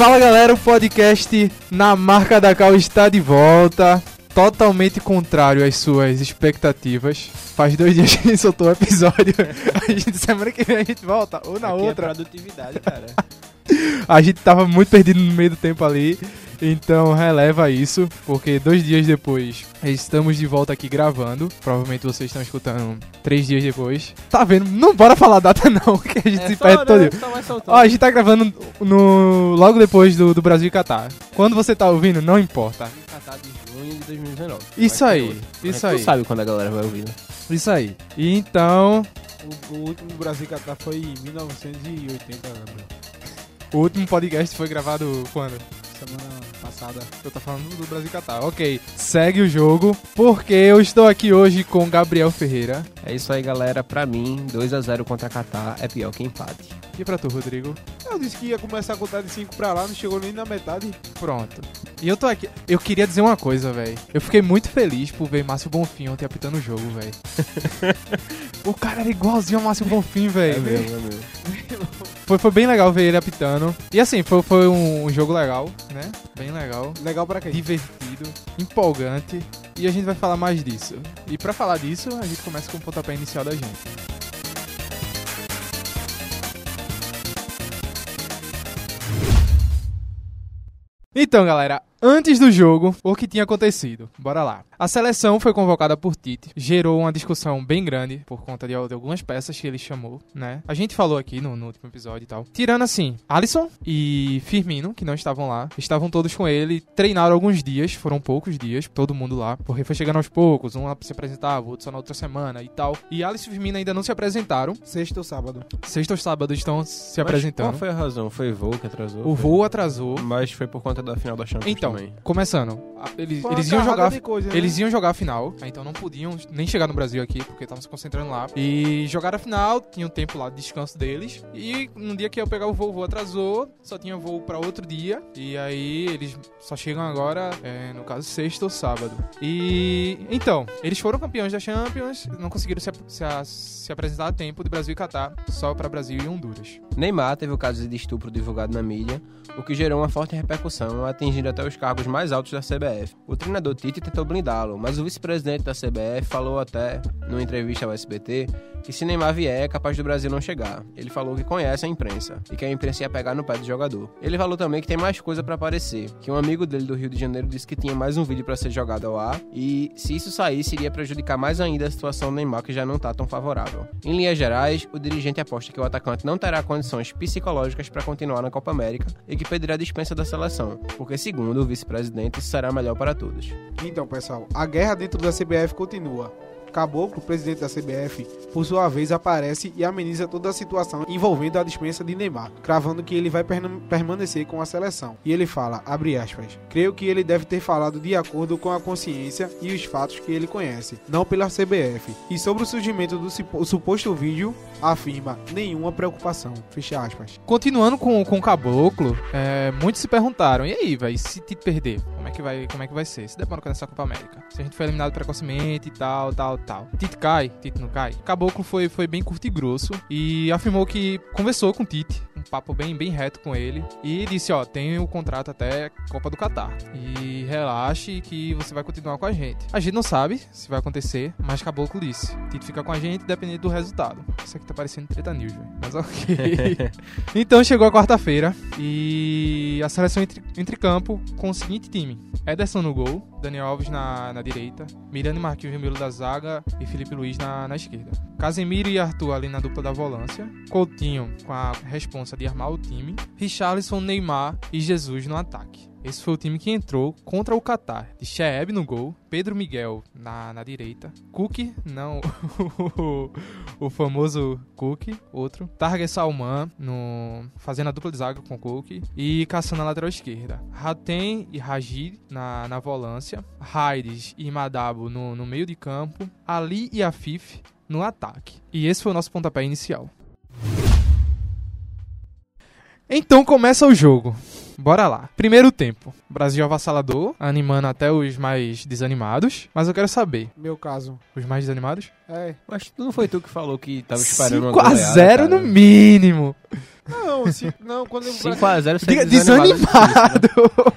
Fala galera, o podcast Na Marca da Cal está de volta. Totalmente contrário às suas expectativas. Faz dois dias que a gente soltou o episódio. A gente, semana que vem a gente volta, ou na Aqui outra. É produtividade, cara. A gente tava muito perdido no meio do tempo ali. Então releva isso, porque dois dias depois estamos de volta aqui gravando. Provavelmente vocês estão escutando três dias depois. Tá vendo? Não bora falar a data não, que a gente se perde todo. dia. Ó, a gente tá gravando no, logo depois do, do Brasil e Catar. Quando você tá ouvindo, não importa. Catar de junho de 2019. Isso aí, outro. isso A gente aí. não sabe quando a galera vai ouvir, né? Isso aí. E então, O, o último Brasil Catar foi em 1980, lembra? o último podcast foi gravado quando? Semana passada. Eu tô falando do Brasil e Catar. Ok, segue o jogo, porque eu estou aqui hoje com Gabriel Ferreira. É isso aí, galera. Pra mim, 2x0 contra a Catar é pior que empate. E pra tu, Rodrigo? Eu disse que ia começar a contar de 5 pra lá, não chegou nem na metade. Pronto. E eu tô aqui. Eu queria dizer uma coisa, velho. Eu fiquei muito feliz por ver Márcio Bonfim ontem apitando o jogo, velho. o cara era igualzinho ao Márcio Bonfim, velho. é mesmo. Foi, foi bem legal ver ele apitando. E assim, foi, foi um, um jogo legal, né? Bem legal. Legal pra quem? Divertido, empolgante. E a gente vai falar mais disso. E pra falar disso, a gente começa com o pontapé inicial da gente. Então, galera, antes do jogo, o que tinha acontecido? Bora lá. A seleção foi convocada por Tite, gerou uma discussão bem grande por conta de, de algumas peças que ele chamou, né? A gente falou aqui no, no último episódio e tal. Tirando assim, Alisson e Firmino, que não estavam lá, estavam todos com ele, treinaram alguns dias, foram poucos dias, todo mundo lá, porque foi chegando aos poucos, um lá se apresentava, outro só na outra semana e tal. E Alisson e Firmino ainda não se apresentaram. Sexta ou sábado. Sexta ou sábado estão se Mas apresentando. Qual foi a razão? Foi o voo que atrasou? O Foi- voo atrasou. Mas foi por conta da final da Champions Então, também. começando, a- eles, eles iam jogar coisa, né? Eles iam jogar a final, então não podiam nem chegar no Brasil aqui, porque estavam se concentrando lá. E jogaram a final, tinha um tempo lá de descanso deles. E no dia que eu pegar o voo, o voo atrasou, só tinha voo pra outro dia. E aí eles só chegam agora, é, no caso, sexta ou sábado. E então, eles foram campeões da Champions, não conseguiram se, se se apresentar a tempo de Brasil e Catar, só pra Brasil e Honduras. Neymar teve o caso de estupro divulgado na mídia, o que gerou uma forte repercussão, atingindo até os cargos mais altos da CBF. O treinador Tite tentou blindá-lo, mas o vice-presidente da CBF falou até, numa entrevista ao SBT, que se Neymar vier é capaz do Brasil não chegar. Ele falou que conhece a imprensa e que a imprensa ia pegar no pé do jogador. Ele falou também que tem mais coisa pra aparecer, que um amigo dele do Rio de Janeiro disse que tinha mais um vídeo pra ser jogado ao ar e se isso saísse iria prejudicar mais ainda a situação do Neymar que já não tá tão favorável. Em linhas gerais, o dirigente aposta que o atacante não terá condições psicológicas para continuar na Copa América e que pedirá dispensa da seleção, porque segundo o vice-presidente será melhor para todos. Então, pessoal, a guerra dentro da CBF continua. Caboclo, presidente da CBF, por sua vez aparece e ameniza toda a situação envolvendo a dispensa de Neymar, cravando que ele vai permanecer com a seleção. E ele fala, abre aspas, creio que ele deve ter falado de acordo com a consciência e os fatos que ele conhece, não pela CBF. E sobre o surgimento do supo- suposto vídeo, afirma, nenhuma preocupação, fecha aspas. Continuando com, com o Caboclo, é, muitos se perguntaram, e aí, velho, se Tite perder, como é que vai, como é que vai ser? Se der bom nessa Copa América? Se a gente foi eliminado precocemente e tal, tal, tal. Tite cai, Tite não cai. Caboclo foi, foi bem curto e grosso e afirmou que conversou com Tite, um papo bem, bem reto com ele, e disse, ó, tem o contrato até Copa do Catar. E relaxe que você vai continuar com a gente. A gente não sabe se vai acontecer, mas Caboclo disse, Tite fica com a gente dependendo do resultado. Isso aqui tá parecendo treta news, velho. Mas ok. Então chegou a quarta-feira e a seleção entre, entre campo com o seguinte time: Ederson no gol, Daniel Alves na, na direita, Miranda e Marquinhos no meio da zaga e Felipe Luiz na, na esquerda. Casemiro e Arthur ali na dupla da volância, Coutinho com a responsa de armar o time, Richarlison, Neymar e Jesus no ataque. Esse foi o time que entrou contra o Qatar. De no gol, Pedro Miguel na, na direita, Cook, não, o famoso Cook, outro, Target Salman no, fazendo a dupla de zaga com Cook e Cassan na lateral esquerda. Hatem e Raji na, na volância, Raides e Madabo no, no meio de campo, Ali e Afif no ataque. E esse foi o nosso pontapé inicial. Então começa o jogo. Bora lá. Primeiro tempo. Brasil avassalador, animando até os mais desanimados. Mas eu quero saber, Meu caso. os mais desanimados? É. Mas tu não foi tu que falou que tava esperando uma 5 a goleada, 0 no cara? mínimo. Não, se, não, quando eu 5x0 Diga, é desanimado. desanimado.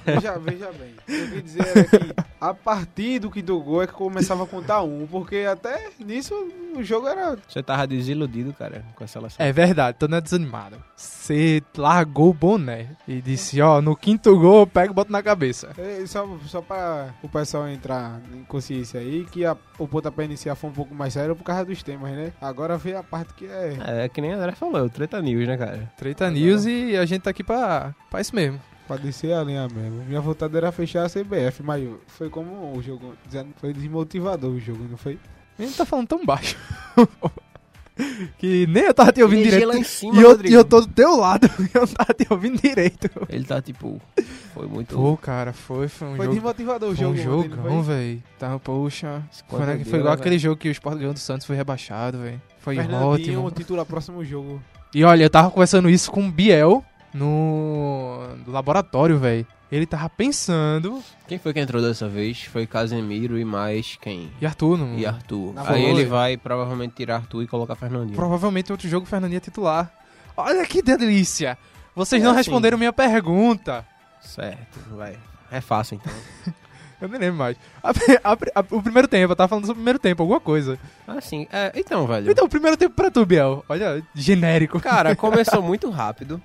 Veja, veja bem. O que eu queria dizer era que a partir do quinto gol é que começava a contar um, porque até nisso o jogo era. Você tava desiludido, cara, com a seleção. É verdade, tô não é desanimado. Você largou o boné e disse, ó, no quinto gol eu pego e boto na cabeça. é, só, só pra o pessoal entrar em consciência aí, que a, o pontapé inicial foi um pouco mais sério por causa dos temas, né? Agora veio a parte que é. É, é que nem a André falou, é o Treta News, né, cara? Treta News e a gente tá aqui pra, pra isso mesmo. Pra descer a linha mesmo. Minha vontade era fechar a CBF, mas foi como o jogo. Foi desmotivador o jogo, não foi? A gente tá falando tão baixo. que nem eu tava te ouvindo Energia direito. lá em cima, E eu, e eu tô do teu lado, eu não tava te ouvindo direito. Ele tá, tipo, foi muito... Pô, cara, foi, foi um Foi jogo. desmotivador o Foi um jogo. ontem, não jogão, foi? velho. Tá, poxa. Foi, né, foi igual né, aquele jogo que o Sport ganhou do Santos foi rebaixado, velho. Foi Fernandinho ótimo. titular próximo jogo. E olha, eu tava conversando isso com o Biel no, no laboratório, velho. Ele tava pensando. Quem foi que entrou dessa vez? Foi Casemiro e mais quem? E Arthur, não. E Arthur. Na Aí ele vai provavelmente tirar Arthur e colocar Fernandinho. Provavelmente outro jogo Fernandinho é titular. Olha que delícia! Vocês É não assim. responderam minha pergunta. Certo, vai. É fácil então. Eu nem lembro mais. A- a- a- o primeiro tempo, eu tava falando sobre o primeiro tempo, alguma coisa. Assim, é, então, velho. Então, o primeiro tempo pra tu, Biel. Olha, genérico. Cara, começou muito rápido.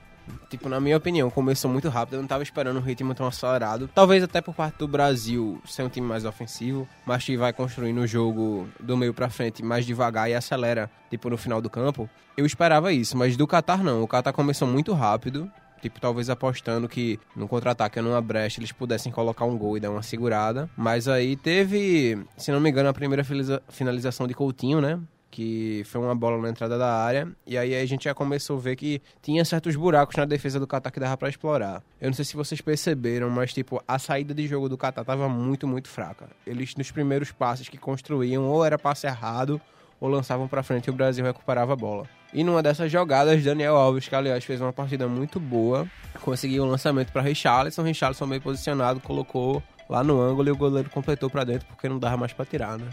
Tipo, na minha opinião, começou muito rápido. Eu não tava esperando um ritmo tão acelerado. Talvez até por parte do Brasil ser um time mais ofensivo, mas que vai construindo o jogo do meio pra frente mais devagar e acelera, tipo, no final do campo. Eu esperava isso, mas do Qatar não. O Qatar começou muito rápido. Tipo, talvez apostando que no contra-ataque, numa brecha, eles pudessem colocar um gol e dar uma segurada. Mas aí teve, se não me engano, a primeira finaliza- finalização de Coutinho, né? que foi uma bola na entrada da área, e aí a gente já começou a ver que tinha certos buracos na defesa do Qatar que dava pra explorar. Eu não sei se vocês perceberam, mas tipo, a saída de jogo do Qatar tava muito, muito fraca. Eles nos primeiros passes que construíam, ou era passe errado, ou lançavam pra frente e o Brasil recuperava a bola. E numa dessas jogadas, Daniel Alves, que aliás fez uma partida muito boa, conseguiu um lançamento para Richarlison, Richarlison bem posicionado, colocou lá no ângulo e o goleiro completou pra dentro porque não dava mais pra tirar, né?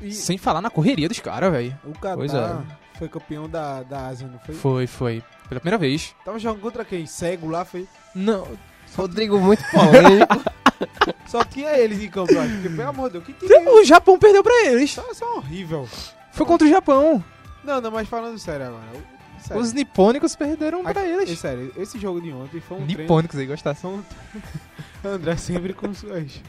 E Sem falar na correria dos caras, velho. o Qatar Pois é. foi campeão da, da Ásia, não foi? Foi, foi. Pela primeira vez. Tava jogando contra quem? Cego lá, foi? Não. Rodrigo muito polêmico. Só tinha eles em campo, acho. Porque, pelo amor de Deus, que time O Japão perdeu pra eles. Só, só horrível. Foi contra o Japão. Não, não, mas falando sério agora. Sério. Os nipônicos perderam pra É, eles. sério, esse jogo de ontem foi um treino... Nipônicos aí, gostasse. Foi um... André sempre com suas...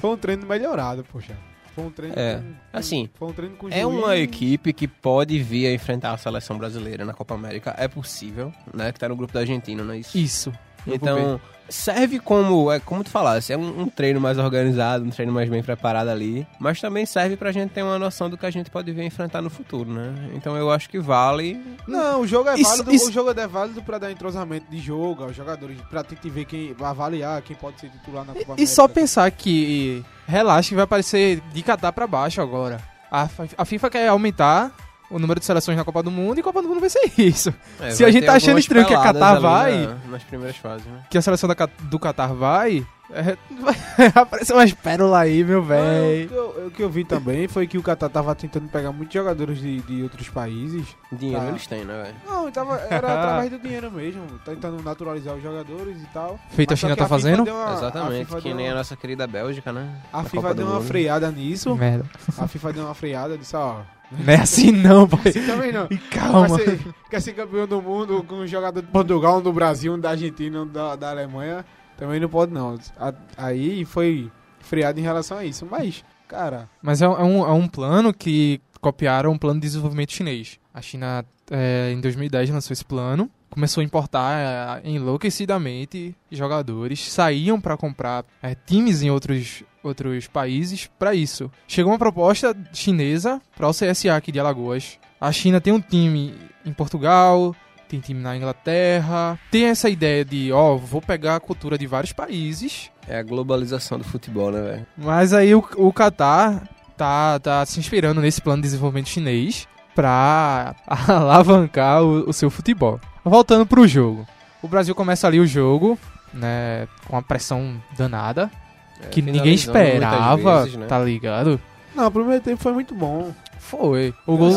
Foi um treino melhorado, poxa. Foi um treino É, com... assim, Foi um treino com É uma equipe que pode vir a enfrentar a seleção brasileira na Copa América. É possível, né? Que tá no grupo da Argentina, não é isso? Isso. Eu Então, serve como, é como tu falasse, é um, um treino mais organizado, um treino mais bem preparado ali. Mas também serve pra gente ter uma noção do que a gente pode vir enfrentar no futuro, né? Então eu acho que vale. Não, o jogo é Isso- válido, isso- o jogo é válido pra dar entrosamento de jogo aos jogadores, pra tentar ver quem, avaliar quem pode ser titular na Copa E América. só pensar que relaxa que vai aparecer de Catar pra baixo agora. A, a FIFA quer aumentar o número de seleções na Copa do Mundo e a Copa do Mundo vai ser isso. é, Se a gente tá achando estranho que a Qatar vai- na- nas primeiras fases, né? Que a seleção da do Catar vai, é, vai aparecer umas pérolas aí, meu velho. que eu, o que eu vi também foi que o Qatar tava tentando pegar muitos jogadores de, de outros países. Dinheiro Tá. eles têm, né, velho? Não, tava, era através do dinheiro mesmo, tentando naturalizar os jogadores e tal. Feito a Mas só China tá FIFA fazendo? uma- a Exatamente, que nem a uma- nossa querida Bélgica, né? A Na FIFA Copa deu uma Mundo. freada nisso. Merda. A FIFA deu uma freada disse, ó. Não é assim não, pai. Assim também não. E calma. Vai ser- quer ser campeão do mundo com um jogador de Portugal, um do Brasil, um da Argentina, um da, da Alemanha. Também não pode não. Aí foi freada em relação a isso. Mas, cara, Mas é, é um, é um plano que copiaram um plano de desenvolvimento chinês. A China, é, em 2010, lançou esse plano. Começou a importar é, enlouquecidamente jogadores. Saíam para comprar é, times em outros, outros países para isso. Chegou uma proposta chinesa para o CSA aqui de Alagoas. A China tem um time em Portugal, tem time na Inglaterra. Tem essa ideia de, ó, vou pegar a cultura de vários países É a globalização do futebol, né, velho? mas aí o, o Qatar tá, tá se inspirando nesse plano de desenvolvimento chinês pra alavancar o, o seu futebol. Voltando pro jogo. O Brasil começa ali o jogo, né, com uma pressão danada, É, que ninguém esperava, vezes, né? tá ligado? não, o primeiro tempo foi muito bom. Foi. O, O gol,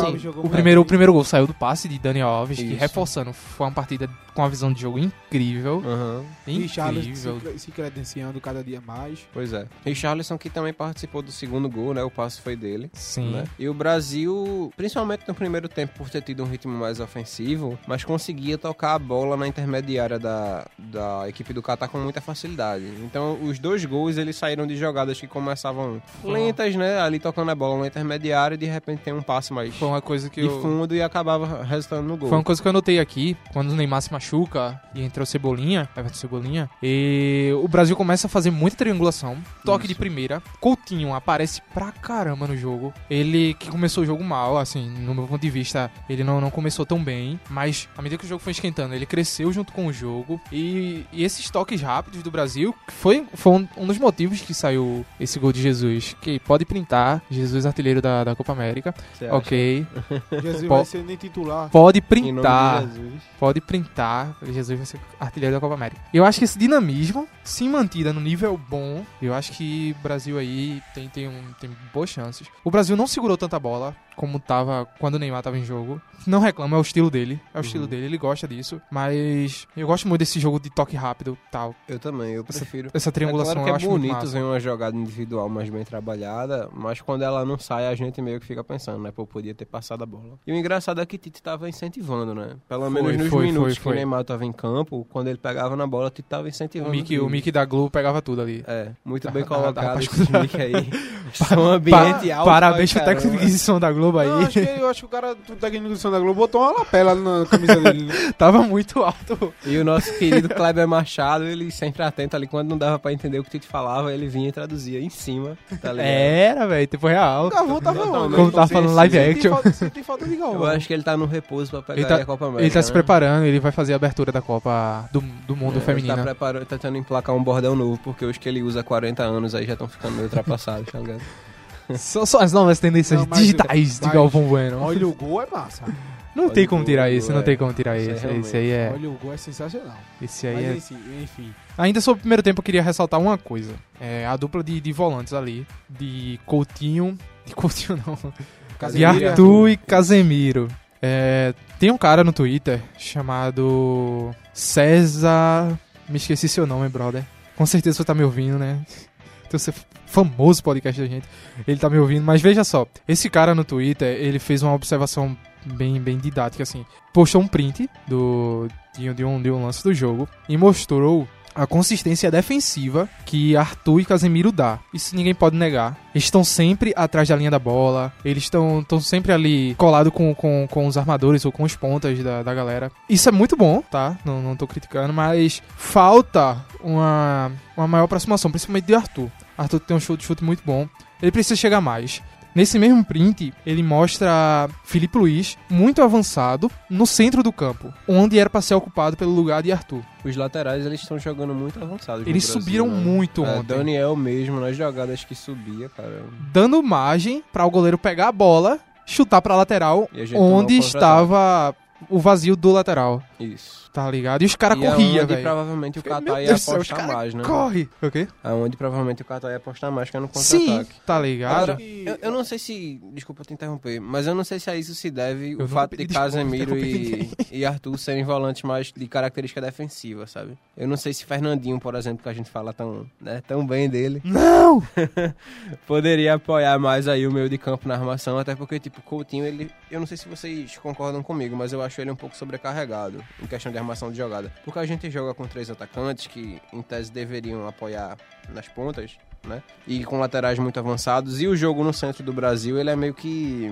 o, primeiro, o primeiro gol saiu do passe de Dani Alves, que Isso. reforçando, foi uma partida com uma visão de jogo incrível. Aham, Richarlison Incrível. se, se credenciando cada dia mais. pois é. Richarlison que também participou do segundo gol, né? O passe foi dele. Sim. né? E o Brasil, principalmente no primeiro tempo, por ter tido um ritmo mais ofensivo, mas conseguia tocar a bola na intermediária da, da equipe do Catar com muita facilidade. Então, os dois gols, eles saíram de jogadas que começavam lentas, né? Ali tocando a bola na intermediária e de repente tem um passe mais Foi uma coisa que de eu... fundo e acabava resultando no gol. Foi uma coisa que eu notei aqui, quando o Neymar se machuca e entrou Cebolinha, Everton Cebolinha, e o Brasil começa a fazer muita triangulação, toque de Isso. primeira, Coutinho aparece pra caramba no jogo, ele que começou o jogo mal, assim, no meu ponto de vista, ele não, não começou tão bem, mas à medida que o jogo foi esquentando, ele cresceu junto com o jogo, e, e esses toques rápidos do Brasil, foi, foi um, um dos motivos que saiu esse gol de Jesus, que pode printar, Jesus artilheiro da, da Copa América, Você acha? ok, Jesus vai ser nem titular. pode printar, pode printar, Jesus vai ser artilheiro da Copa América. Eu acho que esse dinamismo, se mantida no nível bom, eu acho que o Brasil aí tem, tem, um, tem boas chances. O Brasil não segurou tanta bola como tava quando o Neymar tava em jogo. Não reclama, é o estilo dele. É o estilo Uhum. dele, ele gosta disso. Mas eu gosto muito desse jogo de toque rápido tal. Eu também, eu prefiro. Essa triangulação é claro eu que é acho bonito ver uma jogada individual mais bem trabalhada, mas quando ela não sai, a gente meio que fica pensando, né? Pô, podia ter passado a bola. E o engraçado é que Tite tava incentivando, né? Pelo Foi, menos nos foi, minutos foi. que o Neymar tava em campo, quando ele pegava na bola, Tite tava incentivando. O Mickey, o Mickey da Globo pegava tudo ali. É, muito bem colocado pra esse Mickey aí. Som ambiente alto. Parabéns pra pro técnico de edição da Globo aí. Não, acho que, eu acho que o cara do técnico do da Globo botou uma lapela na camisa dele. né? Tava muito alto. E o nosso querido Kleber Machado, ele sempre atento ali, quando não dava pra entender o que o Tite falava, ele vinha e traduzia em cima, tá ligado? Era, velho, tempo real. O Galvão tava onde? Como tava falando live action. falta- Senti falta de Galvão. Eu acho que ele tá no repouso pra pegar tá- a Copa América. Ele tá se né? preparando, ele vai fazer a abertura da Copa do, do Mundo É, Feminino. Ele tá preparando, tentando emplacar um bordel novo, porque os que ele usa há 40 anos aí já estão ficando meio ultrapassados, tá ligado? São só as novas tendências Não, mas- digitais de mas- Galvão Bueno. Olha o gol, é massa. Não olha tem o como gol, tirar esse, não é. tem como tirar Isso é esse. Esse aí é. Olha o gol, é sensacional. Esse aí Mas é. enfim, enfim. Ainda sobre o primeiro tempo, eu queria ressaltar uma coisa. É a dupla de, de volantes ali. De Coutinho. De Coutinho não. De Casemiro e Arthur e Casemiro. É, tem um cara no Twitter chamado César. Me esqueci seu nome, brother. Com certeza você tá me ouvindo, né? Então você famoso podcast da gente. Ele tá me ouvindo, mas veja só. Esse cara no Twitter, ele fez uma observação bem, bem didática, assim. Postou um print do, de um, de um lance do jogo e mostrou a consistência defensiva que Arthur e Casemiro dá. Isso ninguém pode negar. Eles estão sempre atrás da linha da bola, eles estão sempre ali colado com, com, com os armadores ou com os pontas da, da galera. Isso é muito bom, tá? Não, não tô criticando, mas falta uma, uma maior aproximação, principalmente de Arthur. Arthur tem um chute, chute muito bom. Ele precisa chegar mais. Nesse mesmo print, ele mostra Felipe Luiz muito avançado no centro do campo, onde era para ser ocupado pelo lugar de Arthur. Os laterais, eles estão jogando muito avançados. Eles Brasil, subiram né? muito É, ontem, Daniel mesmo, nas jogadas que subia, cara. dando margem para o goleiro pegar a bola, chutar para lateral, onde estava o vazio do lateral. Isso. Tá ligado? E os caras E corriam, onde velho. provavelmente o Qatar ia céu, apostar cara mais, né? Corre! O quê? Aonde provavelmente o Qatar ia apostar mais, que é no Sim, contra-ataque. tá ligado? Agora, eu, eu não sei se. Desculpa te interromper, mas eu não sei se a isso se deve Eu o fato de Casemiro e, e Arthur serem volantes mais de característica defensiva, sabe? Eu não sei se Fernandinho, por exemplo, que a gente fala tão, né, tão bem dele, Não! poderia apoiar mais aí o meio de campo na armação, até porque, tipo, Coutinho, ele. Eu não sei se vocês concordam comigo, mas eu acho ele um pouco sobrecarregado em questão de armação de jogada. Porque a gente joga com três atacantes que, em tese, deveriam apoiar nas pontas. né? E com laterais muito avançados. E o jogo no centro do Brasil, ele é meio que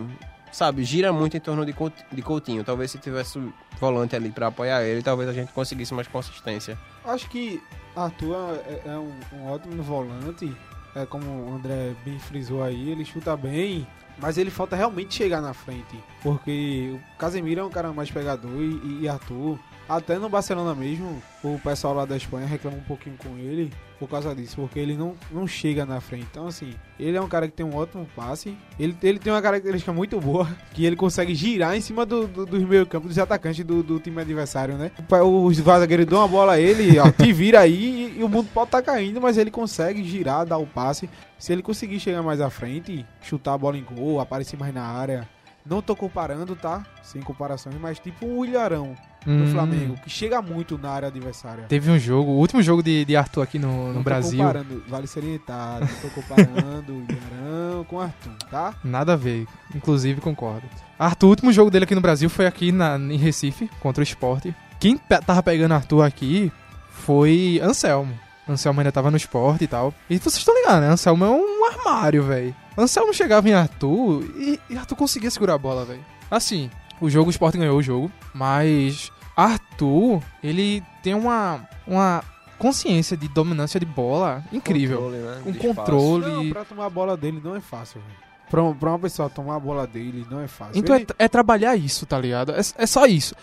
sabe, gira muito em torno de Couti- de Coutinho. Talvez se tivesse o volante ali pra apoiar ele, talvez a gente conseguisse mais consistência. Acho que Arthur é, é um, um ótimo volante. É como o André bem frisou aí, ele chuta bem, mas ele falta realmente chegar na frente. Porque o Casemiro é um cara mais pegador e, e Arthur, até no Barcelona mesmo, o pessoal lá da Espanha reclama um pouquinho com ele por causa disso, porque ele não, não chega na frente. Então, assim, ele é um cara que tem um ótimo passe, ele, ele tem uma característica muito boa, que ele consegue girar em cima do, do- dos meio campo, dos atacantes do, do time adversário, né? Os zagueiros dão uma bola a ele, ó, te vira aí e, e o mundo pode estar caindo, mas ele consegue girar, dar o passe. Se ele conseguir chegar mais à frente, chutar a bola em gol, aparecer mais na área. Não tô comparando, tá? Sem comparações, mas tipo o Ilharão do Hum. Flamengo, que chega muito na área adversária. Teve um jogo, o último jogo de, de Arthur aqui no, no Brasil. tô comparando, vale salientar, não tô comparando o Ilharão com o Arthur, tá? Nada a ver, inclusive concordo. Arthur, o último jogo dele aqui no Brasil foi aqui na, em Recife, contra o Sport. Quem pe- tava pegando Arthur aqui foi Anselmo. Anselmo ainda tava no Sport e tal. E vocês estão ligados, né? Anselmo é um armário, velho. Anselmo chegava em Arthur e, e Arthur conseguia segurar a bola, velho. Assim, o jogo, o Sport ganhou o jogo, mas Arthur, ele tem uma, uma consciência de dominância de bola incrível. Controle, né? Um de controle. Não, pra tomar a bola dele não é fácil, velho. Pra, um- pra uma pessoa tomar a bola dele não é fácil. Então Ele- é, é trabalhar isso, tá ligado? É, é só isso.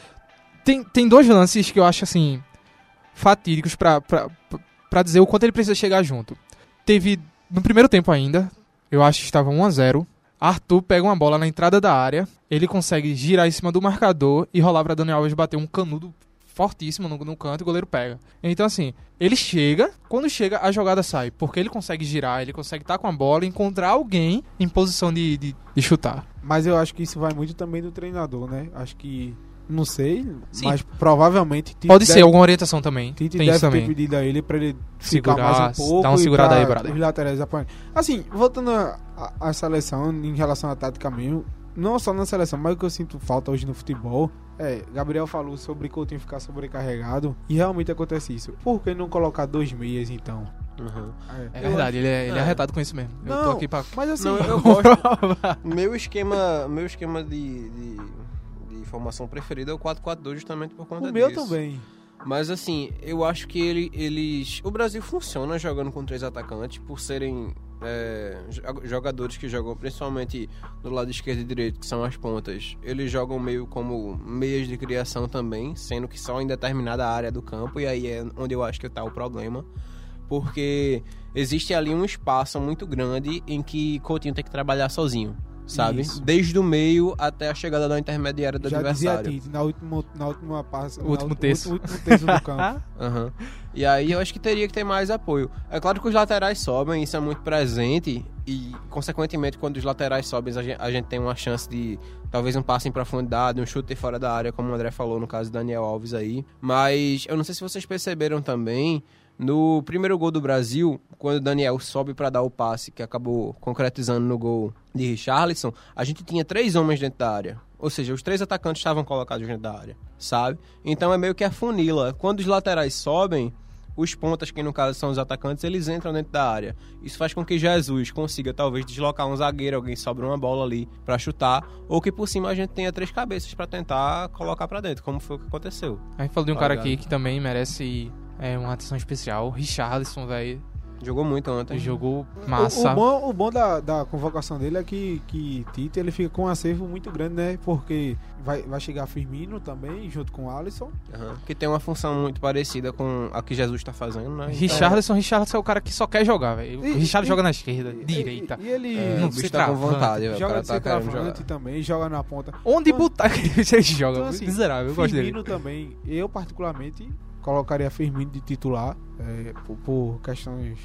Tem, tem dois lances que eu acho, assim, fatídicos pra, pra, pra dizer o quanto ele precisa chegar junto. Teve, no primeiro tempo ainda, eu acho que estava 1x0. Arthur pega uma bola na entrada da área, ele consegue girar em cima do marcador e rolar pra Daniel Alves bater um canudo fortíssimo no, no canto e o goleiro pega. Então, assim, ele chega, quando chega, a jogada sai. Porque ele consegue girar, ele consegue estar com a bola e encontrar alguém em posição de, de, de chutar. Mas eu acho que isso vai muito também do treinador, né? Acho que. Não sei, Sim. mas provavelmente. Tite Pode ser deve- alguma orientação também. Tite Tem deve isso ter também. pedido a ele pra ele Segurar, ficar mais um pouco. dá uma segurada pra aí, brother. Os laterais apoiando. Assim, voltando à seleção, em relação à tática mesmo, não só na seleção, mas o que eu sinto falta hoje no futebol é. Gabriel falou sobre Coutinho ficar sobrecarregado e realmente acontece isso. Por que não colocar dois meias então? Uhum. É Eu verdade, ele é, ele é É. arretado com isso mesmo. eu tô Não, aqui pra. Mas assim, Não, eu gosto. meu esquema, meu esquema de, de, de formação preferido é o 4-4-2 justamente por conta o meu disso. também. Mas assim, eu acho que ele, eles. O Brasil funciona jogando com três atacantes por serem é, jo- jogadores que jogam principalmente do lado esquerdo e direito, que são as pontas. Eles jogam meio como meias de criação também, sendo que só em determinada área do campo, e aí é onde eu acho que tá o problema. Porque existe ali um espaço muito grande em que Coutinho tem que trabalhar sozinho. Sabe? Isso. Desde o meio até a chegada da intermediária do Já dizia adversário. Tite, na última, na última passo, O último na, terço. O último terço do campo. Aham. E aí eu acho que teria que ter mais apoio. É claro que os laterais sobem, isso é muito presente. E, consequentemente, quando os laterais sobem, a gente, a gente tem uma chance de talvez um passe em profundidade, um chute fora da área, como o André falou no caso do Daniel Alves aí. Mas eu não sei se vocês perceberam também. No primeiro gol do Brasil, quando o Daniel sobe para dar o passe, que acabou concretizando no gol de Richarlison, a gente tinha três homens dentro da área. Ou seja, os três atacantes estavam colocados dentro da área, sabe? Então é meio que a funila. Quando os laterais sobem, os pontas, que no caso são os atacantes, eles entram dentro da área. Isso faz com que Jesus consiga talvez deslocar um zagueiro, alguém sobra uma bola ali para chutar, ou que por cima a gente tenha três cabeças para tentar colocar para dentro, como foi o que aconteceu. A gente falou de um cara Obrigado. aqui que também merece é, uma atenção especial. Richarlison, velho. Jogou muito ontem. Jogou O, massa. o bom, o bom da, da convocação dele é que, que Tite ele fica com um acervo muito grande, né? Porque vai, vai chegar Firmino também, junto com o Alisson. Aham. Que tem uma função muito parecida com a que Jesus está fazendo, né? Richarlison, Richarlison é o cara que só quer jogar, velho. O Richard e- joga na esquerda, E- direita. E, e ele É, Não o bicho tá com vontade, velho. O joga cara de tá centroavante também, joga na ponta. Onde Então- botar que ele joga? Então, assim, Miserável, eu gosto dele. Firmino também, eu particularmente colocaria Firmino de titular, é, por, por questões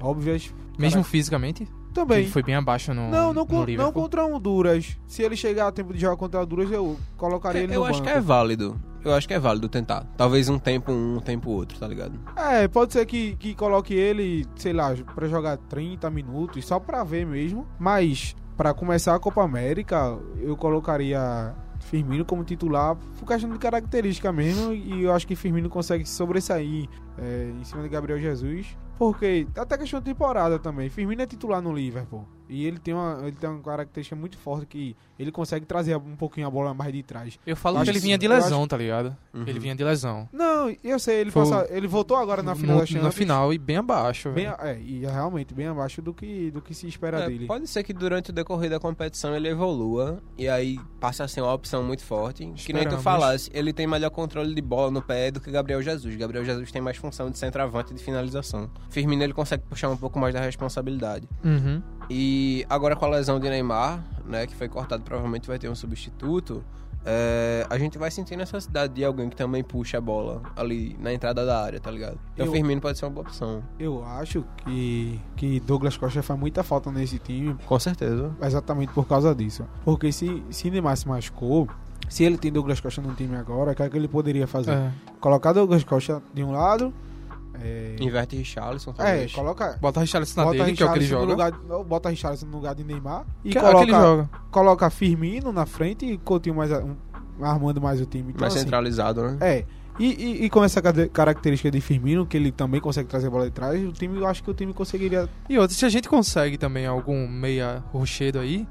óbvias. Mesmo Cara, fisicamente? também. Ele foi bem abaixo no, Não, não, no con- não contra um Duras. Se ele chegar a tempo de jogar contra o Duras, eu colocaria ele eu no acho banco. que é válido. Eu acho que é válido tentar. Talvez um tempo um, um tempo outro, tá ligado? É, pode ser que, que coloque ele, sei lá, pra jogar 30 minutos, só pra ver mesmo. Mas, pra começar a Copa América, eu colocaria Firmino como titular por questão de característica mesmo. E eu acho que Firmino consegue se sobressair é, em cima de Gabriel Jesus Porque até questão de temporada também. Firmino é titular no Liverpool. E ele tem uma, ele tem uma característica muito forte que ele consegue trazer um pouquinho a bola mais de trás. Eu falo Eu que ele vinha de lesão, acho- tá ligado? Uhum. Ele vinha de lesão. Não, eu sei, ele, Foi passa, ele voltou agora na final No- da Champions. na final e bem abaixo, Bem, velho. é, e é realmente bem abaixo do que, do que se espera É, dele. pode ser que durante o decorrer da competição ele evolua e aí passa a ser uma opção muito forte. Que nem tu Esperamos. falasse, ele tem melhor controle de bola no pé do que Gabriel Jesus. Gabriel Jesus tem mais função de centroavante e de finalização. Firmino ele consegue puxar um pouco mais da responsabilidade. Uhum. E agora com a lesão de Neymar, né, que foi cortado, provavelmente vai ter um substituto. é, a gente vai sentir necessidade de alguém que também puxa a bola ali na entrada da área, tá ligado? Então Eu- o Firmino pode ser uma boa opção. Eu acho que, que Douglas Costa faz muita falta nesse time Com certeza. exatamente por causa disso. Porque se, se Neymar se machucou, se ele tem Douglas Costa no time agora, o que é que ele poderia fazer? É. Colocar Douglas Costa de um lado. É, Inverte Richarlison é talvez. coloca. Bota Richarlison na Bota dele, que é o que ele Richarlison no joga. lugar, bota Richarlison no lugar de Neymar e Que é o que ele coloca, joga. coloca Firmino na frente e Coutinho mais a- um, armando mais o time. Então, Mais assim, centralizado, né? É. E, e- e com essa característica de Firmino, que ele também consegue trazer a bola de trás, o time, eu acho que o time conseguiria. E outra, se a gente consegue também algum meia rochedo aí,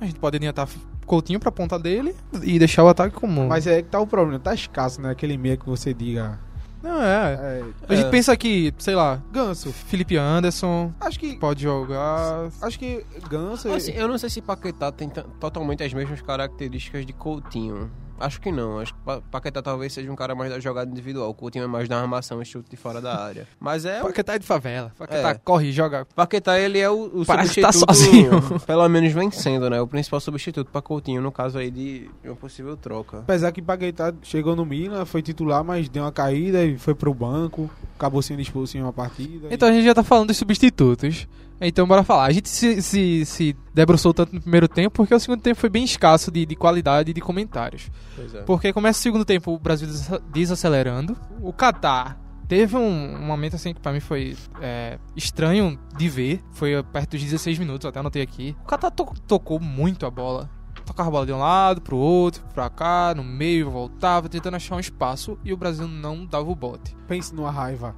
a gente pode adiantar Coutinho pra ponta dele e deixar o ataque comum. Mas é que tá o problema, tá escasso, né? Aquele meia que você diga. Não, é. É, A gente É. pensa que, sei lá, Ganso. Felipe Anderson Acho que. pode jogar. Acho que Ganso. Assim, eu não sei se Paquetá tem totalmente as mesmas características de Coutinho. Acho que não. Acho que Pa- Paquetá talvez seja um cara mais da jogada individual. Coutinho é mais da armação e chute de fora da área. Mas é. o- Paquetá é de favela. Paquetá É. corre e joga. Paquetá, ele é o, o Parece que tá substituto. sozinho. Pelo menos vencendo, né? O principal substituto pra Coutinho, no caso aí de uma possível troca. Apesar que Paquetá chegou no Milan, foi titular, mas deu uma caída e foi pro banco. Acabou sendo expulso em uma partida. Então a gente já tá falando dos substitutos. Então bora falar. A gente se, se, se debruçou tanto no primeiro tempo porque o segundo tempo foi bem escasso de, de qualidade e de comentários. Pois é. Porque começa o segundo tempo o Brasil desa- desacelerando. O Catar teve um, um momento assim que pra mim foi é, estranho de ver. Foi perto dos 16 minutos, até anotei aqui. O Catar to- tocou muito a bola. Tocava a bola de um lado, pro outro, pra cá, no meio, voltava, tentando achar um espaço e o Brasil não dava o bote. Pense numa raiva.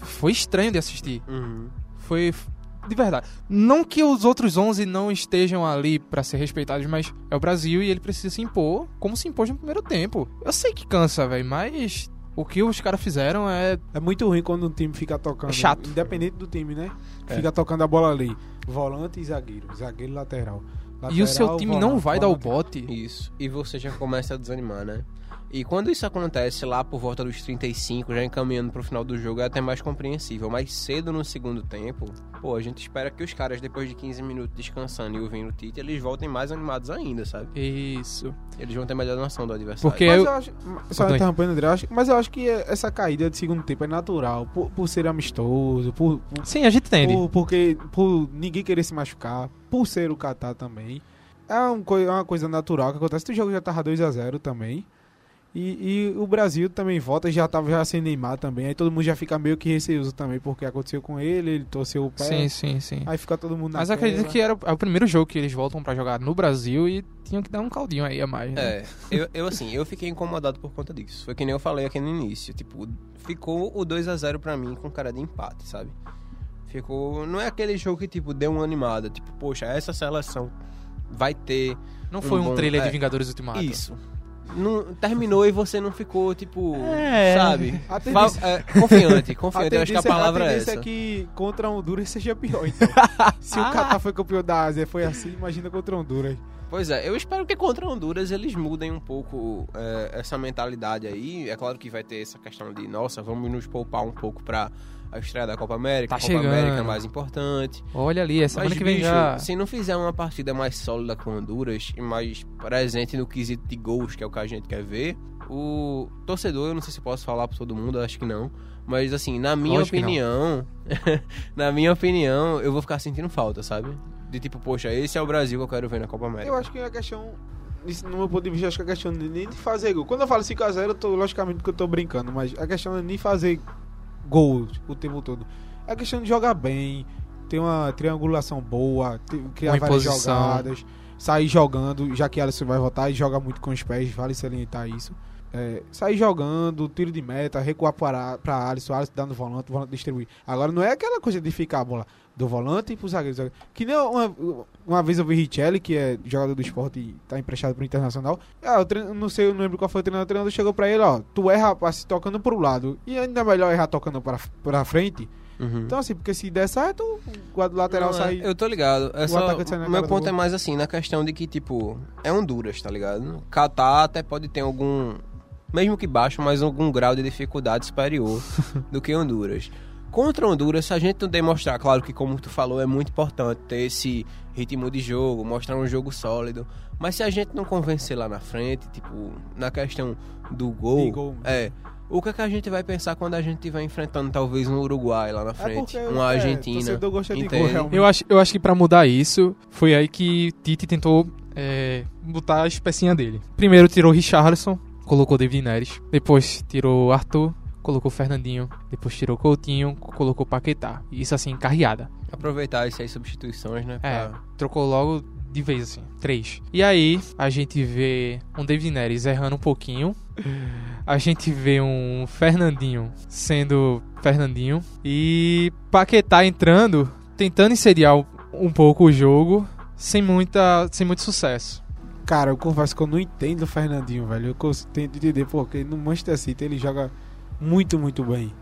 Foi estranho de assistir. Uhum. Foi de verdade. Não que os outros 11 não estejam ali pra ser respeitados, mas é o Brasil e ele precisa se impor como se impôs no primeiro tempo. Eu sei que cansa, velho, mas o que os caras fizeram é É muito ruim quando um time fica tocando. É chato. Independente do time, né? É. Fica tocando a bola ali. Volante e zagueiro. Zagueiro e lateral. e o seu Lateral, time não volante, vai dar o volante. bote. Isso. E você já começa a desanimar, né? E quando isso acontece lá por volta dos 35, já encaminhando pro final do jogo, é até mais compreensível. Mas cedo no segundo tempo, pô, a gente espera que os caras, depois de 15 minutos descansando e ouvindo o Tite, eles voltem mais animados ainda, sabe? Isso. Eles vão ter melhor noção do adversário. Porque Mas eu- eu acho. Só interrompendo, André, eu acho- mas eu acho que essa caída de segundo tempo é natural. Por, por ser amistoso, por, por, Sim, a gente entende. por- porque, por ninguém querer se machucar, por ser o Qatar também. É é uma coisa natural que acontece. O jogo já tava 2x0 também. E, e o Brasil também volta, já tava já sem Neymar também. Aí todo mundo já fica meio que receoso também, porque aconteceu com ele, ele torceu o pé. Sim, sim, sim. Aí fica todo mundo Mas naquela. acredito que era é o primeiro jogo que eles voltam pra jogar no Brasil e tinham que dar um caldinho aí a mais. Né? É, eu, eu assim, eu fiquei incomodado por conta disso. Foi que nem eu falei aqui no início. Tipo, ficou o 2 a 0 pra mim com cara de empate, sabe? Ficou. Não é aquele jogo que, tipo, deu uma animada. Tipo, poxa, essa seleção vai ter. Não foi Um um, bom- trailer de é, Vingadores Ultimato. Isso. Não, terminou e você não ficou, tipo. É. Sabe? A tendência, é, confiante, a confiante. Eu acho que a palavra é tendência essa. é que contra Honduras seja pior, então. Se o Qatar foi campeão da Ásia foi assim, imagina contra Honduras. Pois é, eu espero que contra Honduras eles mudem um pouco é, essa mentalidade aí. É claro que vai ter essa questão de, nossa, vamos nos poupar um pouco pra a estreia da Copa América. Tá a Copa chegando. América é mais importante. Olha ali, essa semana Mas, que vem bicho, já. se não fizer uma partida mais sólida com Honduras e mais presente no quesito de gols, que é o que a gente quer ver, o torcedor, eu não sei se posso falar pra todo mundo, acho que não. Mas assim, na minha Lógico opinião, na minha opinião, eu vou ficar sentindo falta, sabe? De tipo, poxa, esse é o Brasil que eu quero ver na Copa América. Eu acho que é a questão. isso, No meu ponto de vista, acho que é a questão de nem de fazer gol. Quando eu falo 5x0, eu tô, logicamente que eu tô brincando, mas a questão é nem fazer gol o tempo todo. É questão de jogar bem, ter uma triangulação boa, ter, criar Uma várias imposição. jogadas, sair jogando, já que Alisson vai voltar e joga muito com os pés, vale salientar isso. é, sair jogando, tiro de meta, recuar para, para Alisson, Alisson dando volante, volante distribuir. Agora não é aquela coisa de ficar a bola do volante pro zagueiro. zagueiro. Que nem uma, uma vez eu vi Richelli, que é jogador do esporte e tá emprestado pro Internacional. Ah, eu treino, não sei, eu não lembro qual foi o treinador. O treinador chegou pra ele, ó, tu erra se tocando pro lado. E ainda melhor errar tocando pra, pra frente. Uhum. Então, assim, porque se der certo, o lateral Não, é, sai. Eu tô ligado. É o só, na meu ponto é mais assim, na questão de que, tipo, é Honduras, tá ligado? Catar até pode ter algum, mesmo que baixo, mas algum grau de dificuldade superior do que Honduras. Contra Honduras, se a gente não demonstrar, claro que como tu falou, é muito importante ter esse ritmo de jogo, mostrar um jogo sólido. Mas se a gente não convencer lá na frente, tipo, na questão do gol, gol. é. O que, é que a gente vai pensar quando a gente estiver enfrentando talvez um Uruguai lá na frente, porque, uma é, Argentina? torcedor gosta de gol. Eu acho, eu acho que pra mudar isso, foi aí que Tite tentou é, botar as pecinhas dele. Primeiro tirou Richarlison, colocou David Neres. Depois tirou Arthur, colocou Fernandinho. Depois tirou Coutinho, colocou Paquetá. Isso assim, carreada. Aproveitar essas substituições, né? É, pra- trocou logo de vez, assim, três. E aí, a gente vê um David Neres errando um pouquinho. A gente vê um Fernandinho sendo Fernandinho. E Paquetá entrando, tentando inseriar um- um pouco o jogo, sem, muita, sem muito sucesso. Cara, eu confesso que eu não entendo o Fernandinho, velho. Eu tento entender porque no Manchester City ele joga muito, muito bem.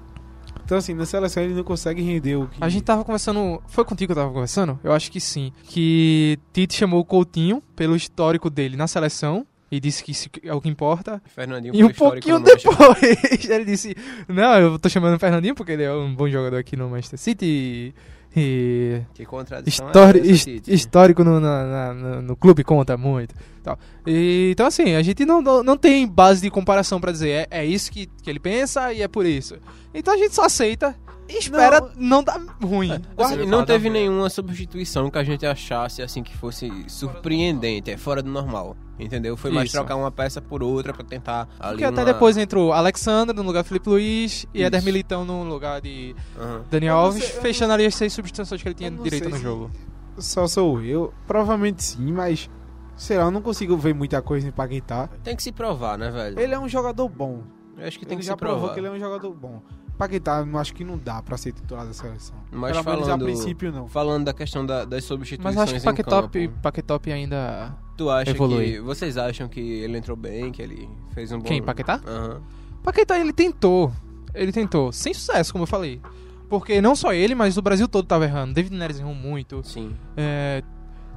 Então, assim, na seleção ele não consegue render o que. A gente tava conversando. Foi contigo que eu tava conversando? Eu acho que sim. Que Tite chamou o Coutinho pelo histórico dele na seleção. E disse que isso é o que importa. Fernandinho E um pouquinho depois, ele disse: Não, eu tô chamando o Fernandinho porque ele é um bom jogador aqui no Manchester City. E. Que contradição históri- é essa, histórico no, na- na- no, clube conta muito. Tal. E, então, assim, a gente não, não, não tem base de comparação pra dizer é, é isso que, que ele pensa e é por isso. Então a gente só aceita espera Não. não, dar ruim. Assim, Guarda- não teve nenhuma substituição que a gente achasse assim que fosse surpreendente, é fora do normal. Entendeu? Foi mais Isso. trocar uma peça por outra pra tentar ali Porque até uma- depois entrou Alexandre no lugar de Felipe Luiz e Isso. Éder Militão no lugar de Aham. Daniel Alves, sei- eu não fechando ali as seis substituições que ele tinha direito no se- jogo. Só sou eu. Provavelmente sim, mas. Sei lá, eu não consigo ver muita coisa em Paquetá. Tem que se provar, né, velho? Ele é um jogador bom. Eu acho que tem ele que já se provou provar. que ele é um jogador bom. Paquetá, eu acho que não dá pra ser titular da seleção. Mas Pelo menos a falando- princípio, não. Falando da questão da- das substituições Mas eu acho que Paquetop, Paquetop ainda. tu acha evolui. que vocês acham que ele entrou bem, que ele fez um bom Quem? Paquetá? Aham. Paquetá ele tentou. Ele tentou. Sem sucesso, como eu falei. Porque não só ele, mas o Brasil todo tava errando. David Neres errou muito. Sim. É,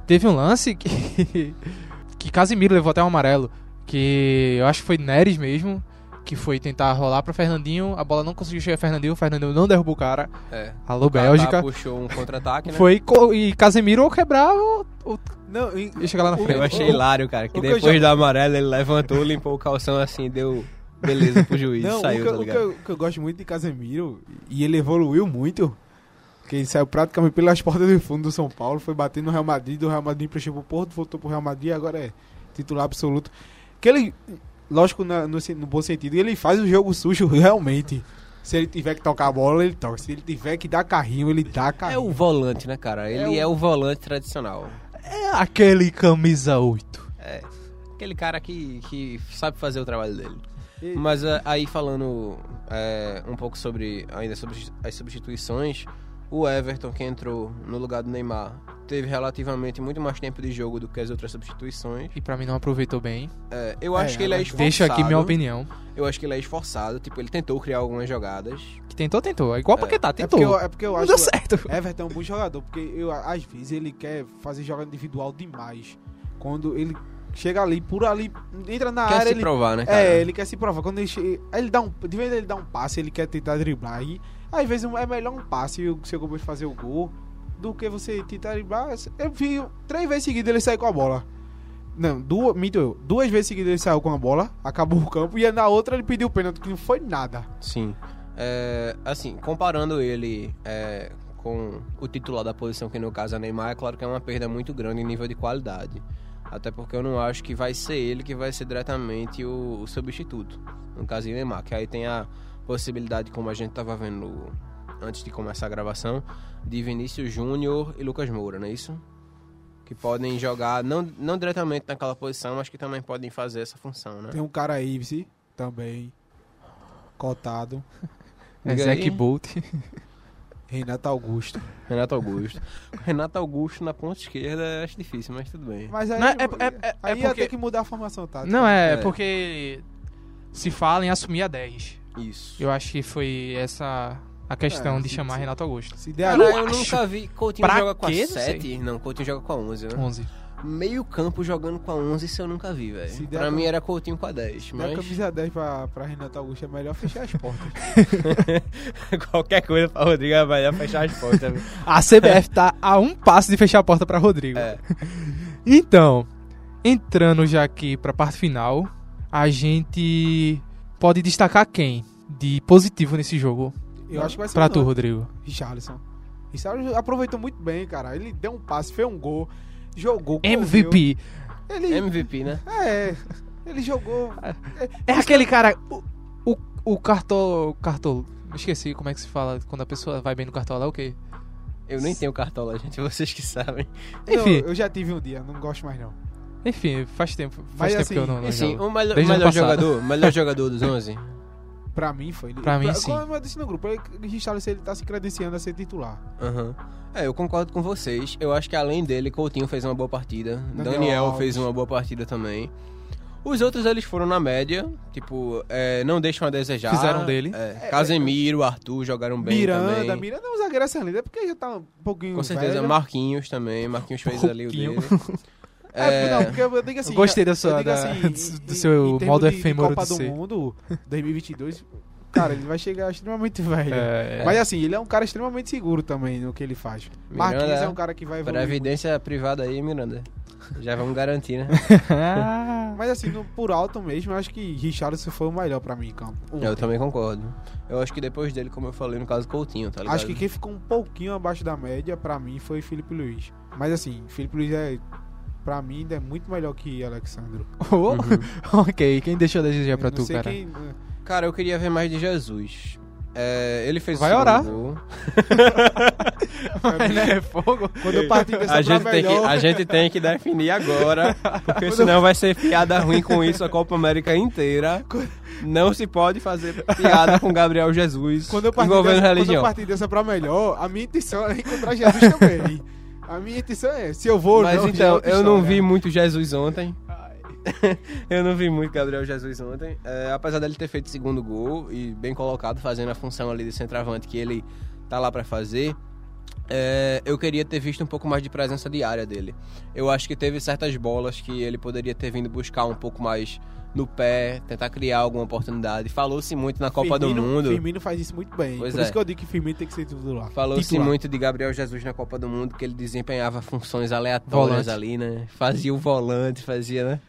teve um lance que. que Casimiro levou até um amarelo. Que eu acho que foi Neres mesmo. Que foi tentar rolar pra Fernandinho. A bola não conseguiu chegar a Fernandinho. O Fernandinho não derrubou o cara. É. Alô, O Bélgica. puxou um contra-ataque, né? Foi e Casemiro ou quebrar ou, ou Não, e- ia chegar lá na O- frente. Eu achei o- hilário, cara, que o que depois já- do amarelo ele levantou, limpou o calção assim, deu beleza pro juiz, Não, saiu, o, que, tá eu- o que eu, o que eu gosto muito de Casemiro, e ele evoluiu muito, que ele saiu praticamente pelas portas do fundo do São Paulo, foi bater no Real Madrid, do Real Madrid emprestou pro Porto, voltou pro Real Madrid, agora é titular absoluto. Que ele, lógico, no, sen- no bom sentido, ele faz o jogo sujo realmente. Se ele tiver que tocar a bola, ele toca. Se ele tiver que dar carrinho, ele dá É carrinho. o volante, né, cara? Ele é o- o, volante tradicional. É aquele camisa 8. É. Aquele cara que, que sabe fazer o trabalho dele. E- Mas é, aí falando é, um pouco sobre ainda sobre as substituições, o Everton que entrou no lugar do Neymar teve relativamente muito mais tempo de jogo do que as outras substituições. E pra mim não aproveitou bem. É, eu É, acho que ele é esforçado. Deixa aqui minha opinião. Eu acho que ele é esforçado. Tipo, ele tentou criar algumas jogadas. Que tentou, tentou. É igual É. Paquetá, é tentou. porque eu, é porque eu não acho deu que certo. Everton é um bom jogador, porque eu, às vezes ele quer fazer jogada individual demais. Quando ele chega ali, por ali, entra na Quer área, se ele provar, né, cara? É, ele quer se provar. Quando ele, che- aí ele dá um, de vez em ele dá um passe, ele quer tentar driblar. Aí, às vezes é melhor um passe e o seu companheiro fazer o gol do que você tentar driblar. Eu vi três vezes seguidas ele sair com a bola. Não, duas, minto eu, duas vezes seguidas ele saiu com a bola, acabou o campo, e na outra ele pediu o pênalti, que não foi nada. Sim. É, assim, comparando ele é, com o titular da posição, que no caso é Neymar, é claro que é uma perda muito grande em nível de qualidade. Até porque eu não acho que vai ser ele que vai ser diretamente o, o substituto. No caso de Neymar, que aí tem a possibilidade, como a gente estava vendo antes de começar a gravação, de Vinícius Júnior e Lucas Moura, não é isso? Que podem jogar, não, não diretamente naquela posição, mas que também podem fazer essa função, né? Tem um cara aí, vice, também. Cotado. Ezek aí. Bolt. Renato Augusto. Renato Augusto. Renato Augusto na ponta esquerda eu acho difícil, mas tudo bem. Mas aí, Não, é- é- é- aí é ia porque- ter que mudar a formação, tá? Não, é, É. porque se fala em assumir a 10. Isso. Eu acho que foi essa a questão É, de se- chamar se- Renato Augusto. Se der Cara, eu acho. nunca vi. Coutinho Pra joga com quê? a Não sei. 7. Não, Coutinho joga com a 11, né? 11. Meio campo jogando com a 11, isso eu nunca vi, Se velho. Pra a- mim era Coutinho com a 10. der a Mas camisa 10 pra, pra Renato Augusto, é melhor fechar as portas. qualquer coisa pra Rodrigo é melhor fechar as portas. A CBF tá a um passo de fechar a porta pra Rodrigo. é. Então, entrando já aqui pra parte final, a gente pode destacar quem de positivo nesse jogo Eu acho que vai ser pra o tu. Rodrigo. Richarlison. Richarlison aproveitou muito bem, cara. Ele deu um passe, fez um gol, jogou. MVP. Ele, MVP, né? é, ele jogou. É aquele cara. O, o, o cartol. Cartol. Esqueci como é que se fala quando a pessoa vai bem no cartola. É o quê? Eu nem tenho cartola, gente. Vocês que sabem. Enfim. Eu, eu já tive um dia, não gosto mais não. Enfim, faz tempo. Faz Mas, tempo assim, que eu não, não Assim, jogo. o melhor, Desde o ano melhor jogador, o melhor jogador dos 11. Pra mim foi. Pra mim, sim. Como eu disse no grupo, ele, Richarlison ele tá se credenciando a ser titular. Aham. É, eu concordo com vocês. Eu acho que além dele, Coutinho fez uma boa partida. Daniel Daniel, fez uma boa partida também. Os outros, eles foram na média. Tipo, é, não deixam a desejar. Fizeram dele. É, Casemiro, Arthur jogaram bem Miranda, também. Miranda é um zagueiro excelente, é porque já tá um pouquinho. Com certeza. velho. Marquinhos também. Marquinhos fez ali o Pouquinho. dele. É, não, porque eu digo assim. Gostei da eu sua- da- assim, do seu termos modo de- de efêmero Copa de do ser. Mundo 2022, cara, ele vai chegar extremamente velho. É, Mas assim, ele é um cara extremamente seguro também no que ele faz. Miranda Marquinhos é um cara que vai evoluir. Previdência privada aí, Miranda. Já vamos garantir, né? Mas assim, no, por alto mesmo, eu acho que Richarlison foi o melhor pra mim em campo. Eu Ontem. também concordo. Eu acho que depois dele, como eu falei, no caso Coutinho, tá ligado? Acho que quem ficou um pouquinho abaixo da média, pra mim, foi Felipe Luiz. Mas assim, Felipe Luiz é. Pra mim, ainda é muito melhor que Alexandro. Oh, Uhum. ok, quem deixou a desejar pra Eu tu, cara? quem- Cara, eu queria ver mais de Jesus. É, ele fez Vai orar. gol. Mas, né, fogo. Quando eu partir dessa A gente, tem que, a gente tem que definir agora, porque senão vai ser piada ruim com isso a Copa América inteira. Não se pode fazer piada com Gabriel Jesus quando eu partir envolvendo dessa, quando eu religião. partir dessa pra melhor, a minha intenção é encontrar Jesus também. A minha intenção é, se eu vou ou Mas não, é então, outra eu não vi muito Jesus ontem. eu não vi muito Gabriel Jesus ontem. É, apesar dele ter feito o segundo gol e bem colocado, fazendo a função ali de centroavante que ele tá lá pra fazer. é, eu queria ter visto um pouco mais de presença diária dele. Eu acho que teve certas bolas que ele poderia ter vindo buscar um pouco mais no pé, tentar criar alguma oportunidade. Falou-se muito na Copa do Firmino- Mundo. Firmino faz isso muito bem. Pois Por é. isso que eu digo que Firmino tem que ser titular. Falou-se Titular. muito de Gabriel Jesus na Copa do Mundo, que ele desempenhava funções aleatórias Volante. ali, né? Fazia o volante, fazia, né?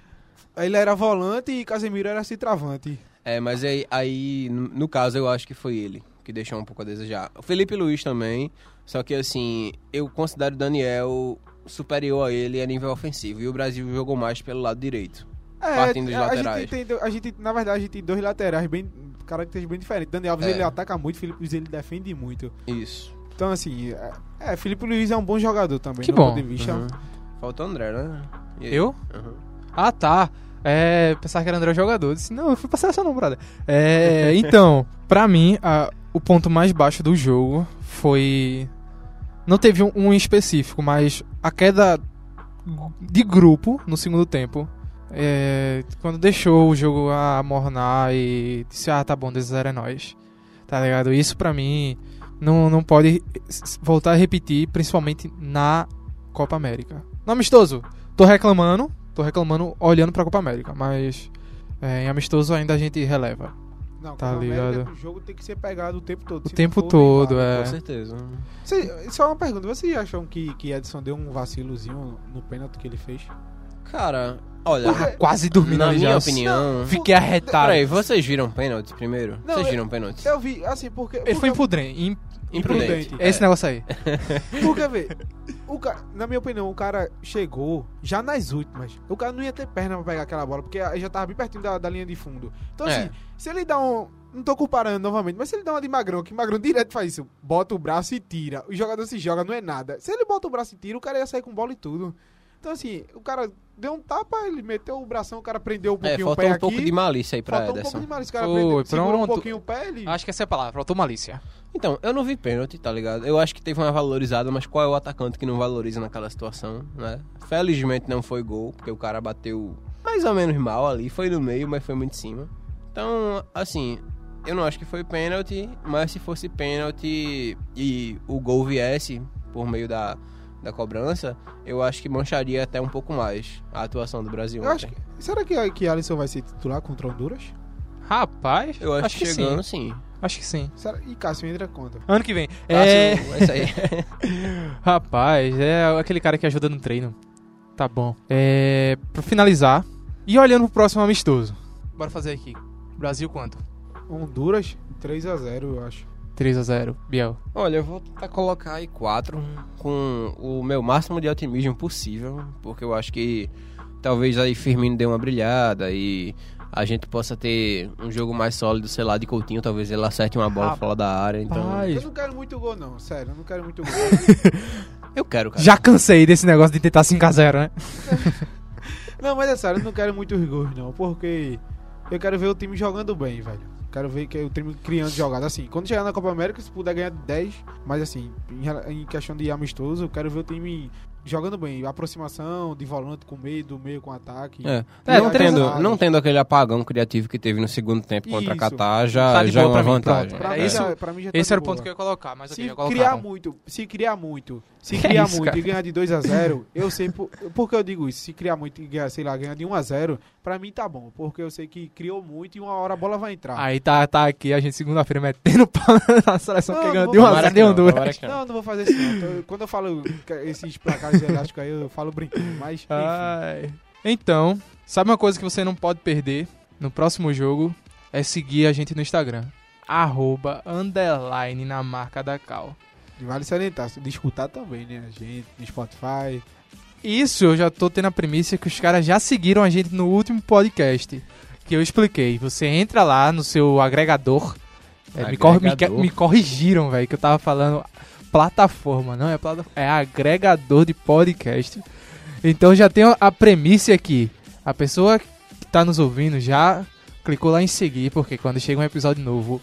Ele era volante e Casemiro era centroavante. É, mas aí, aí, no no caso, eu acho que foi ele que deixou um pouco a desejar. O Felipe Luiz também, só que assim, eu considero o Daniel superior a ele a nível ofensivo. E o Brasil jogou mais pelo lado direito. É, Partindo dos a laterais. Gente tem, a gente, na verdade, a gente tem dois laterais bem características bem diferentes. Dani Alves É. ele ataca muito, Felipe Luiz ele defende muito. Isso. Então assim, é, é, Felipe Luiz é um bom jogador também. Que no bom. Uhum. Falta o André, né? E? Eu? Uhum. Ah, tá. É, pensava que era André jogador. Eu Disse, não, eu fui passar essa não, brother. É, então, pra mim, a- o ponto mais baixo do jogo foi. Não teve um, um em específico, mas a queda de grupo no segundo tempo. É, quando deixou o jogo amornar e disse, ah, tá bom, desses é nós. Tá ligado? Isso pra mim não, não pode voltar a repetir, principalmente na Copa América. No amistoso, tô reclamando, tô reclamando olhando pra Copa América, mas é, em amistoso ainda a gente releva. Não, Tá Copa América, ligado. O jogo tem que ser pegado o tempo todo. O tempo todo, é. Com certeza. Cê- só uma pergunta, vocês acham que, que Edson deu um vacilozinho no pênalti que ele fez? Cara, olha, Ah, quase dormindo na minha opinião... Fiquei arretado. Peraí, vocês viram pênalti primeiro? Não, vocês eu- viram pênalti? Eu vi, assim, porque... Ele porque foi imprudente. im- Imprudente. imprudente. Esse negócio aí. Porque, vê, o cara, na minha opinião, o cara chegou já nas últimas. O cara não ia ter perna pra pegar aquela bola, porque já tava bem pertinho da, da linha de fundo. Então, É. assim, se ele dá um. Não tô comparando novamente, mas se ele dá uma de Magrão, que Magrão direto faz isso, bota o braço e tira. O jogador se joga, não é nada. Se ele bota o braço e tira, o cara ia sair com bola e tudo. Então, assim, o cara deu um tapa, ele meteu o bração, o cara prendeu um É, pouquinho o faltou pé um aqui. pouco de malícia aí pra faltou um Ederson. pouco de malícia. O cara Foi, prendeu, segurou um pouquinho o pé, ele... Acho que essa é a palavra, faltou malícia. Então, eu não vi pênalti, tá ligado? Eu acho que teve uma valorizada, mas qual é o atacante que não valoriza naquela situação, né? Felizmente não foi gol, porque o cara bateu mais ou menos mal ali, foi no meio, mas foi muito em cima. Então, assim, eu não acho que foi pênalti, mas se fosse pênalti e o gol viesse por meio da, da cobrança, eu acho que mancharia até um pouco mais a atuação do Brasil Eu acho que... Será que, que Alisson vai ser titular contra Honduras? Rapaz, Eu acho, que sim. chegando, sim. Acho que sim. Será... E Cássio entra contra. Ano que vem. É. Cássio, é isso aí. Rapaz, é aquele cara que ajuda no treino. Tá bom. É. Pra finalizar. E olhando pro próximo amistoso. Bora fazer aqui. Brasil quanto? Honduras, 3x0, eu acho. 3x0. Biel. Olha, eu vou tentar colocar aí quatro com o meu máximo de otimismo possível, porque eu acho que talvez aí Firmino dê uma brilhada e a gente possa ter um jogo mais sólido, sei lá, de Coutinho, talvez ele acerte uma bola Rapaz. fora da área, então Eu não quero muito gol, não. Sério, eu não quero muito gol. eu quero, cara. Já cansei desse negócio de tentar 5x0, né? não, mas é sério, eu não quero muito gols, não. Porque eu quero ver o time jogando bem, velho. Quero ver que o time criando jogada. Assim, quando chegar na Copa América, se puder ganhar 10. Mas assim, em, em questão de amistoso, eu quero ver o time jogando bem. Aproximação, de volante com meio, do meio com ataque. É, É, não, tendo, não tendo aquele apagão criativo que teve no segundo tempo contra Isso. Catar, já, Tá já é uma pra vantagem. Pra, É mim isso- já, pra mim já tá Esse era o ponto que eu ia colocar, mas Se criar muito, se criar muito, se Que criar isso, muito cara? e ganhar de 2 a 0 eu sei por, por que eu digo isso. Se criar muito e ganhar, sei lá, ganhar de 1 a 0 pra mim tá bom, porque eu sei que criou muito e uma hora a bola vai entrar. Aí tá, tá aqui a gente segunda-feira metendo pau na seleção Não, que ganhou de 1 a falar 0 que de não, Honduras. não. Não, vou fazer isso não. Então, quando eu falo esses placares elásticos aí, eu falo brincando, mas enfim. Ai. Então, sabe uma coisa que você não pode perder no próximo jogo? É seguir a gente no Instagram. Arroba, underline na marca da Cal. Vale salientar, de escutar também, né? A gente, no Spotify. Isso eu já tô tendo a premissa que os caras já seguiram a gente no último podcast. Que eu expliquei. Você entra lá no seu agregador. é, me, cor- me, Agregador. me corrigiram, velho, que eu tava falando plataforma, não é plataforma. É agregador de podcast. Então já tem a premissa aqui. A pessoa que tá nos ouvindo já clicou lá em seguir, porque quando chega um episódio novo,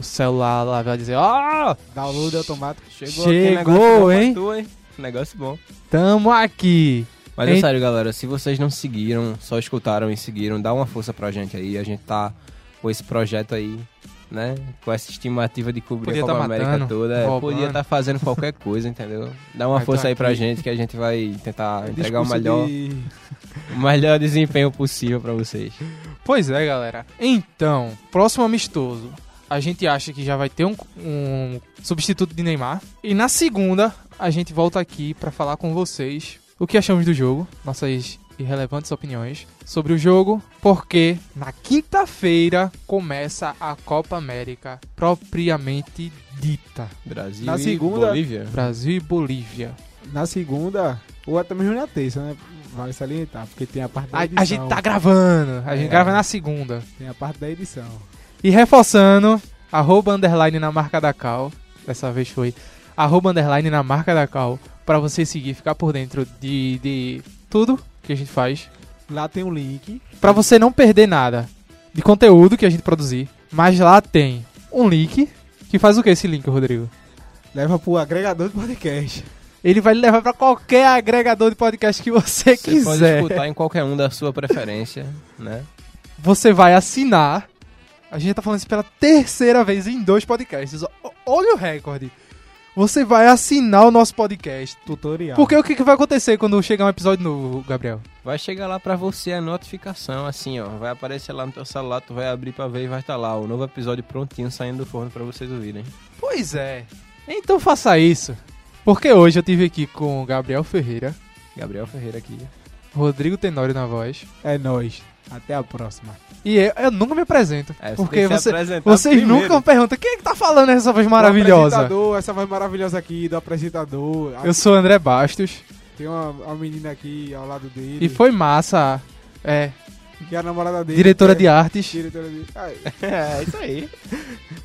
o celular lá vai dizer: Ó, Download automático. Chegou, Chegou, hein? tu, hein? Negócio bom. tamo aqui. Mas é sério, galera, se vocês não seguiram, só escutaram e seguiram, dá uma força pra gente aí. A gente tá com esse projeto aí, né? Com essa estimativa de cobrir Podia a Copa tá América matando, toda. É, roubando. podia estar fazendo qualquer coisa, entendeu? Dá uma Mas força tá aí pra aqui. gente que a gente vai tentar entregar o melhor, de- o melhor desempenho possível pra vocês. Pois é, galera. Então, próximo amistoso. A gente acha que já vai ter um, um substituto de Neymar. E na segunda, a gente volta aqui pra falar com vocês o que achamos do jogo, nossas irrelevantes opiniões sobre o jogo, porque na quinta-feira começa a Copa América propriamente dita. Brasil Na e segunda- Bolívia. Brasil e Bolívia. Na segunda, ou até mesmo na terça, né? Vale salientar, porque tem a parte da A, edição. a gente tá gravando, a gente É. grava na segunda. Tem a parte da edição. E reforçando, arroba underline na marca da Cal. Dessa vez foi arroba underline na marca da Cal. Pra você seguir, ficar por dentro de, de tudo que a gente faz. Lá tem um link. Pra você não perder nada de conteúdo que a gente produzir. Mas lá tem um link. Que faz o que esse link, Rodrigo? Leva pro agregador de podcast. Ele vai levar pra qualquer agregador de podcast que você, Você pode quiser. escutar em qualquer um da sua preferência, né? Você vai assinar. A gente tá falando isso pela terceira vez em dois podcasts. Olha o recorde. Você vai assinar o nosso podcast. Tutorial. Porque o que, que vai acontecer quando chegar um episódio novo, Gabriel? Vai chegar lá pra você a notificação, assim, ó. Vai aparecer lá no teu celular, tu vai abrir pra ver e vai estar lá o novo episódio prontinho saindo do forno pra vocês ouvirem. Pois é. Então faça isso. Porque hoje eu tive aqui com o Gabriel Ferreira, Gabriel Ferreira aqui. Rodrigo Tenório na voz. É nóis. Até a próxima. E eu, eu nunca me apresento. É, você porque você, vocês primeiro. nunca me perguntam quem é que tá falando essa voz maravilhosa. essa voz maravilhosa aqui do apresentador. Eu sou o André Bastos. Tem uma, uma menina aqui ao lado dele. E foi massa. É, que é a namorada dele. Diretora é, de artes. Diretora de... É, é, isso aí.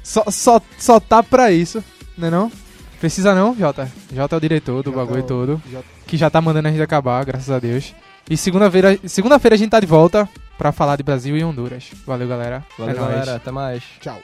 só, só, só tá pra isso, né não, não? Precisa não, Jota. Jota é o diretor do Jota bagulho é o... todo. Jota. Que já tá mandando a gente acabar, graças a Deus. E segunda-feira segunda, -feira, segunda -feira a gente tá de volta para falar de Brasil e Honduras. Valeu, galera. Valeu, é galera. Até mais. Tchau.